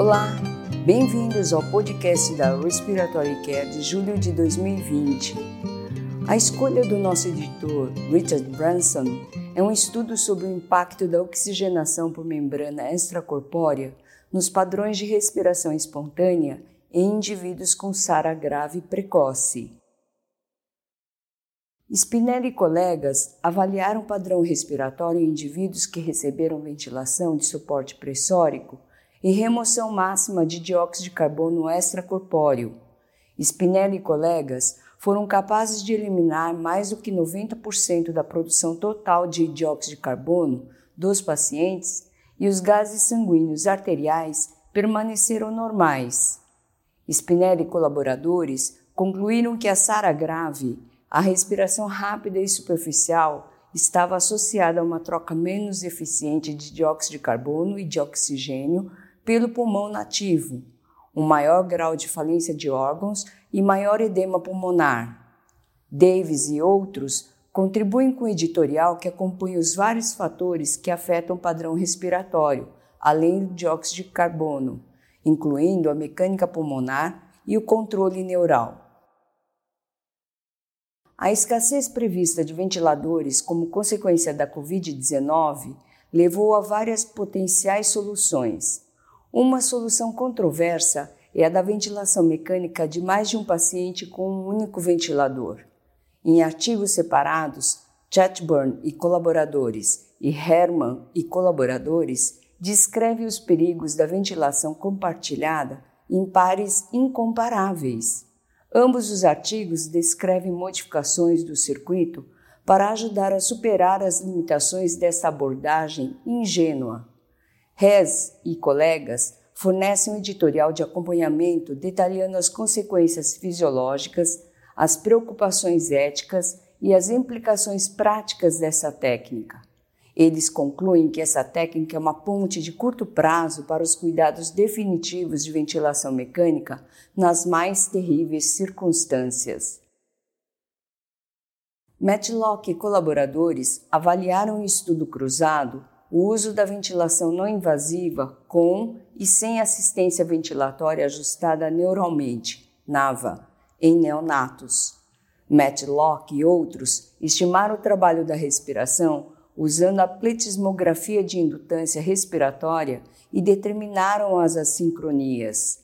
Olá, bem-vindos ao podcast da Respiratory Care de julho de 2020. A escolha do nosso editor, Richard Branson, é um estudo sobre o impacto da oxigenação por membrana extracorpórea nos padrões de respiração espontânea em indivíduos com SARA grave precoce. Spinelli e colegas avaliaram o padrão respiratório em indivíduos que receberam ventilação de suporte pressórico e remoção máxima de dióxido de carbono extracorpóreo. Spinelli e colegas foram capazes de eliminar mais do que 90% da produção total de dióxido de carbono dos pacientes e os gases sanguíneos arteriais permaneceram normais. Spinelli e colaboradores concluíram que a SARA grave, a respiração rápida e superficial, estava associada a uma troca menos eficiente de dióxido de carbono e de oxigênio pelo pulmão nativo, um maior grau de falência de órgãos e maior edema pulmonar. Davis e outros contribuem com o editorial que acompanha os vários fatores que afetam o padrão respiratório, além do dióxido de carbono, incluindo a mecânica pulmonar e o controle neural. A escassez prevista de ventiladores como consequência da Covid-19 levou a várias potenciais soluções. Uma solução controversa é a da ventilação mecânica de mais de um paciente com um único ventilador. Em artigos separados, Chatburn e colaboradores e Herman e colaboradores descrevem os perigos da ventilação compartilhada em pares incomparáveis. Ambos os artigos descrevem modificações do circuito para ajudar a superar as limitações dessa abordagem ingênua. Rez e colegas fornecem um editorial de acompanhamento detalhando as consequências fisiológicas, as preocupações éticas e as implicações práticas dessa técnica. Eles concluem que essa técnica é uma ponte de curto prazo para os cuidados definitivos de ventilação mecânica nas mais terríveis circunstâncias. Matlock e colaboradores avaliaram o estudo cruzado o uso da ventilação não invasiva com e sem assistência ventilatória ajustada neuralmente, NAVA, em neonatos. Matlock e outros estimaram o trabalho da respiração usando a pletismografia de indutância respiratória e determinaram as assincronias.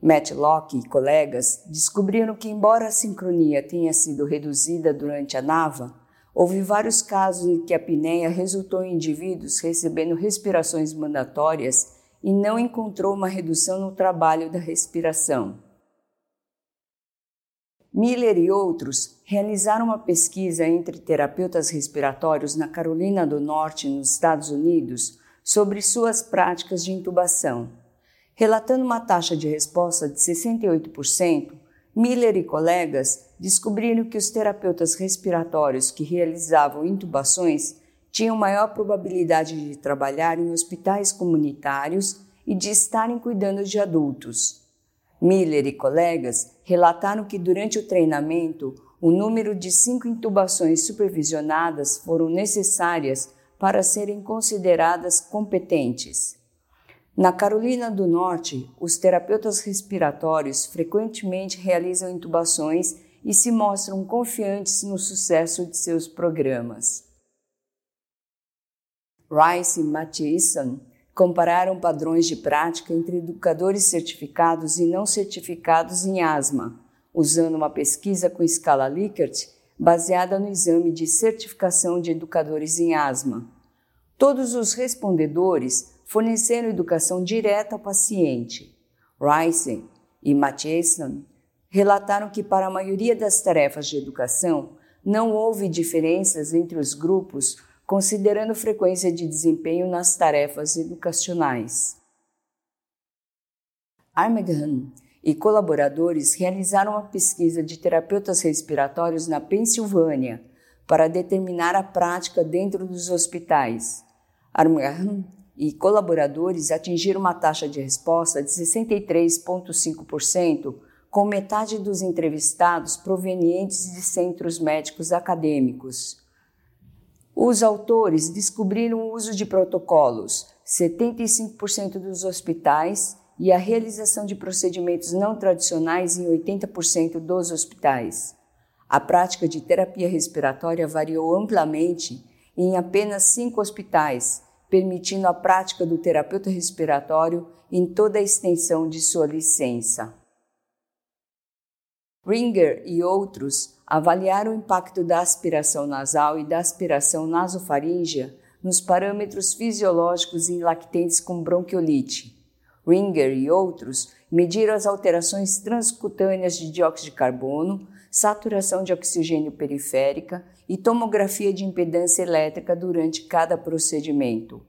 Matlock e colegas descobriram que, embora a sincronia tenha sido reduzida durante a NAVA, Houve vários casos em que a apneia resultou em indivíduos recebendo respirações mandatórias e não encontrou uma redução no trabalho da respiração. Miller e outros realizaram uma pesquisa entre terapeutas respiratórios na Carolina do Norte, nos Estados Unidos, sobre suas práticas de intubação. Relatando uma taxa de resposta de 68%, Miller e colegas descobriram que os terapeutas respiratórios que realizavam intubações tinham maior probabilidade de trabalhar em hospitais comunitários e de estarem cuidando de adultos. Miller e colegas relataram que durante o treinamento, o número de cinco intubações supervisionadas foram necessárias para serem consideradas competentes. Na Carolina do Norte, os terapeutas respiratórios frequentemente realizam intubações e se mostram confiantes no sucesso de seus programas. Rice e Mathieson compararam padrões de prática entre educadores certificados e não certificados em asma, usando uma pesquisa com escala Likert baseada no exame de certificação de educadores em asma. Todos os respondedores forneceram educação direta ao paciente. Rice e Matheson relataram que, para a maioria das tarefas de educação, não houve diferenças entre os grupos, considerando frequência de desempenho nas tarefas educacionais. Armaghan e colaboradores realizaram uma pesquisa de terapeutas respiratórios na Pensilvânia para determinar a prática dentro dos hospitais. Armaghan e colaboradores atingiram uma taxa de resposta de 63,5%, com metade dos entrevistados provenientes de centros médicos acadêmicos. Os autores descobriram o uso de protocolos 75% dos hospitais e a realização de procedimentos não tradicionais em 80% dos hospitais. A prática de terapia respiratória variou amplamente em apenas cinco hospitais, permitindo a prática do terapeuta respiratório em toda a extensão de sua licença. Ringer e outros avaliaram o impacto da aspiração nasal e da aspiração nasofaríngea nos parâmetros fisiológicos em lactentes com bronquiolite. Ringer e outros mediram as alterações transcutâneas de dióxido de carbono, saturação de oxigênio periférica e tomografia de impedância elétrica durante cada procedimento.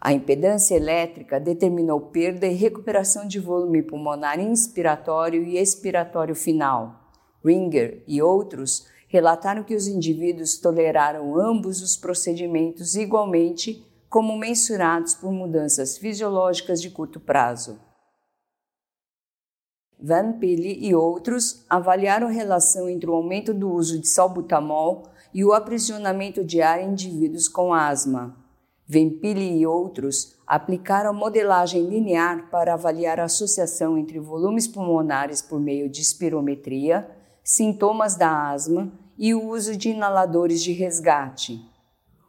A impedância elétrica determinou perda e recuperação de volume pulmonar inspiratório e expiratório final. Ringer e outros relataram que os indivíduos toleraram ambos os procedimentos igualmente, como mensurados por mudanças fisiológicas de curto prazo. Van Pille e outros avaliaram a relação entre o aumento do uso de salbutamol e o aprisionamento de ar em indivíduos com asma. Vempili e outros aplicaram modelagem linear para avaliar a associação entre volumes pulmonares por meio de espirometria, sintomas da asma e o uso de inaladores de resgate.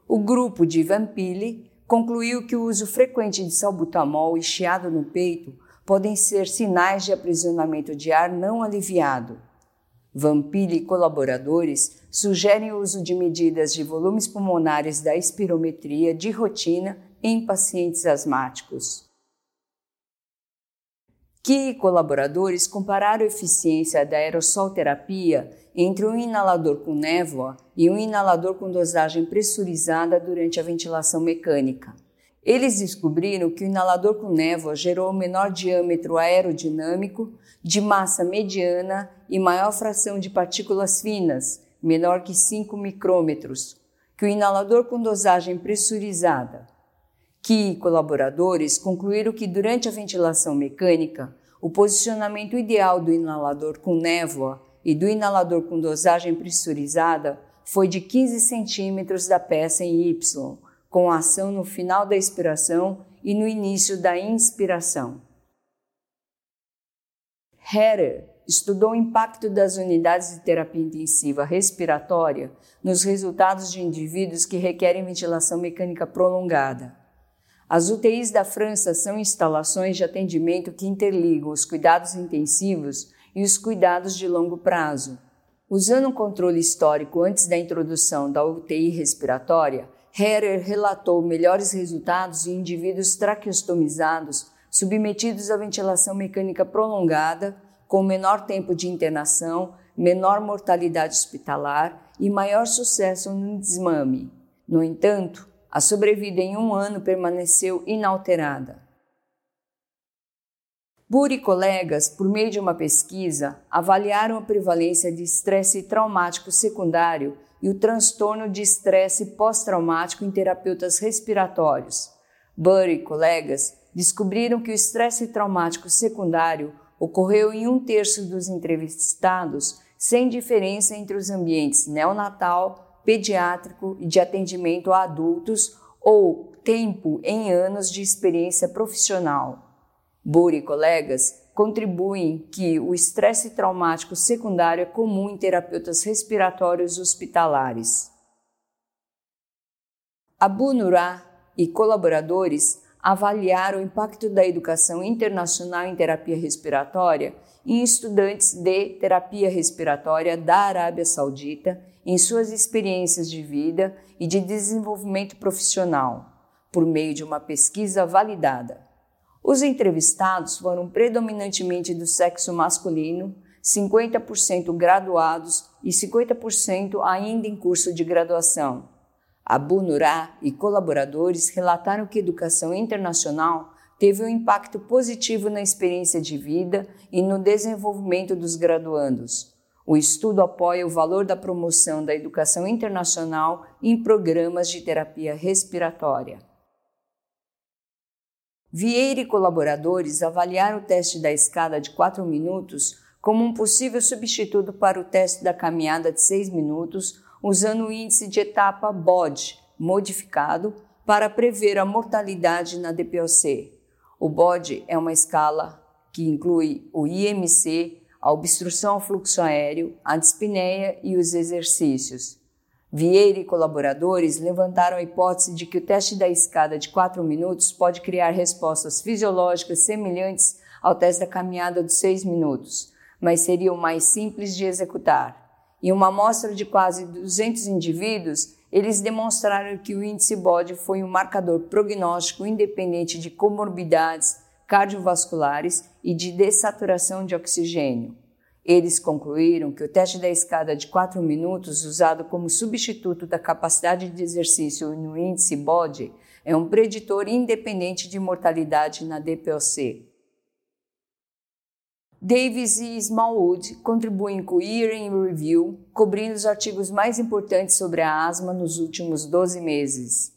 O grupo de Vampili concluiu que o uso frequente de salbutamol e chiado no peito podem ser sinais de aprisionamento de ar não aliviado. Vampili e colaboradores sugerem o uso de medidas de volumes pulmonares da espirometria de rotina em pacientes asmáticos. Que colaboradores compararam a eficiência da aerossol terapia entre um inalador com névoa e um inalador com dosagem pressurizada durante a ventilação mecânica. Eles descobriram que o inalador com névoa gerou menor diâmetro aerodinâmico, de massa mediana e maior fração de partículas finas, menor que 5 micrômetros, que o inalador com dosagem pressurizada. Que colaboradores concluíram que durante a ventilação mecânica, o posicionamento ideal do inalador com névoa e do inalador com dosagem pressurizada foi de 15 centímetros da peça em Y, com ação no final da expiração e no início da inspiração. Herer estudou o impacto das unidades de terapia intensiva respiratória nos resultados de indivíduos que requerem ventilação mecânica prolongada. As UTIs da França são instalações de atendimento que interligam os cuidados intensivos e os cuidados de longo prazo. Usando um controle histórico antes da introdução da UTI respiratória, Herer relatou melhores resultados em indivíduos traqueostomizados submetidos à ventilação mecânica prolongada, com menor tempo de internação, menor mortalidade hospitalar e maior sucesso no desmame. No entanto, a sobrevida em um ano permaneceu inalterada. Buri e colegas, por meio de uma pesquisa, avaliaram a prevalência de estresse traumático secundário e o transtorno de estresse pós-traumático em terapeutas respiratórios. Burry e colegas descobriram que o estresse traumático secundário ocorreu em um terço dos entrevistados, sem diferença entre os ambientes neonatal, pediátrico e de atendimento a adultos ou tempo em anos de experiência profissional. Burry e colegas contribuem que o estresse traumático secundário é comum em terapeutas respiratórios hospitalares. Abu Nurah e colaboradores avaliaram o impacto da educação internacional em terapia respiratória em estudantes de terapia respiratória da Arábia Saudita em suas experiências de vida e de desenvolvimento profissional, por meio de uma pesquisa validada. Os entrevistados foram predominantemente do sexo masculino, 50% graduados e 50% ainda em curso de graduação. Abu Nurá e colaboradores relataram que a educação internacional teve um impacto positivo na experiência de vida e no desenvolvimento dos graduandos. O estudo apoia o valor da promoção da educação internacional em programas de terapia respiratória. Vieira e colaboradores avaliaram o teste da escada de 4 minutos como um possível substituto para o teste da caminhada de 6 minutos, usando o índice de etapa BOD modificado para prever a mortalidade na DPOC. O BOD é uma escala que inclui o IMC, a obstrução ao fluxo aéreo, a dispneia e os exercícios. Vieira e colaboradores levantaram a hipótese de que o teste da escada de 4 minutos pode criar respostas fisiológicas semelhantes ao teste da caminhada dos 6 minutos, mas seriam mais simples de executar. Em uma amostra de quase 200 indivíduos, eles demonstraram que o índice BOD foi um marcador prognóstico independente de comorbidades cardiovasculares e de dessaturação de oxigênio. Eles concluíram que o teste da escada de 4 minutos, usado como substituto da capacidade de exercício no índice BOD, é um preditor independente de mortalidade na DPOC. Davis e Smallwood contribuem com o Year in Review, cobrindo os artigos mais importantes sobre a asma nos últimos 12 meses.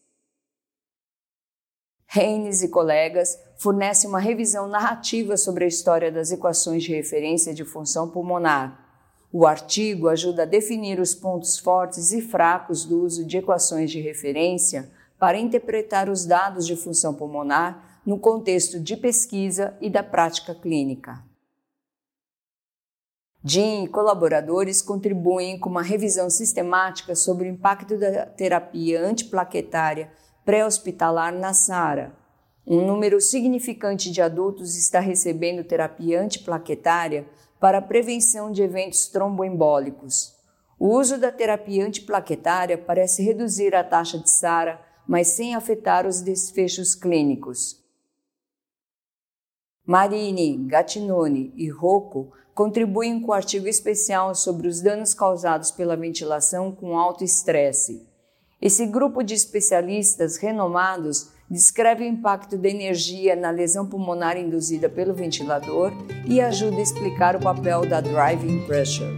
Haynes e colegas fornecem uma revisão narrativa sobre a história das equações de referência de função pulmonar. O artigo ajuda a definir os pontos fortes e fracos do uso de equações de referência para interpretar os dados de função pulmonar no contexto de pesquisa e da prática clínica. Jim e colaboradores contribuem com uma revisão sistemática sobre o impacto da terapia antiplaquetária pré-hospitalar na SARA. Um número significante de adultos está recebendo terapia antiplaquetária para a prevenção de eventos tromboembólicos. O uso da terapia antiplaquetária parece reduzir a taxa de SARA, mas sem afetar os desfechos clínicos. Marini, Gattinoni e Rocco contribuem com o artigo especial sobre os danos causados pela ventilação com alto estresse. Esse grupo de especialistas renomados descreve o impacto da energia na lesão pulmonar induzida pelo ventilador e ajuda a explicar o papel da driving pressure.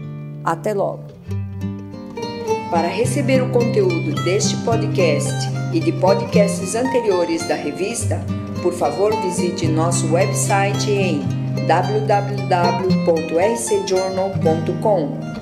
Até logo! Para receber o conteúdo deste podcast e de podcasts anteriores da revista, por favor visite nosso website em www.rcjournal.com.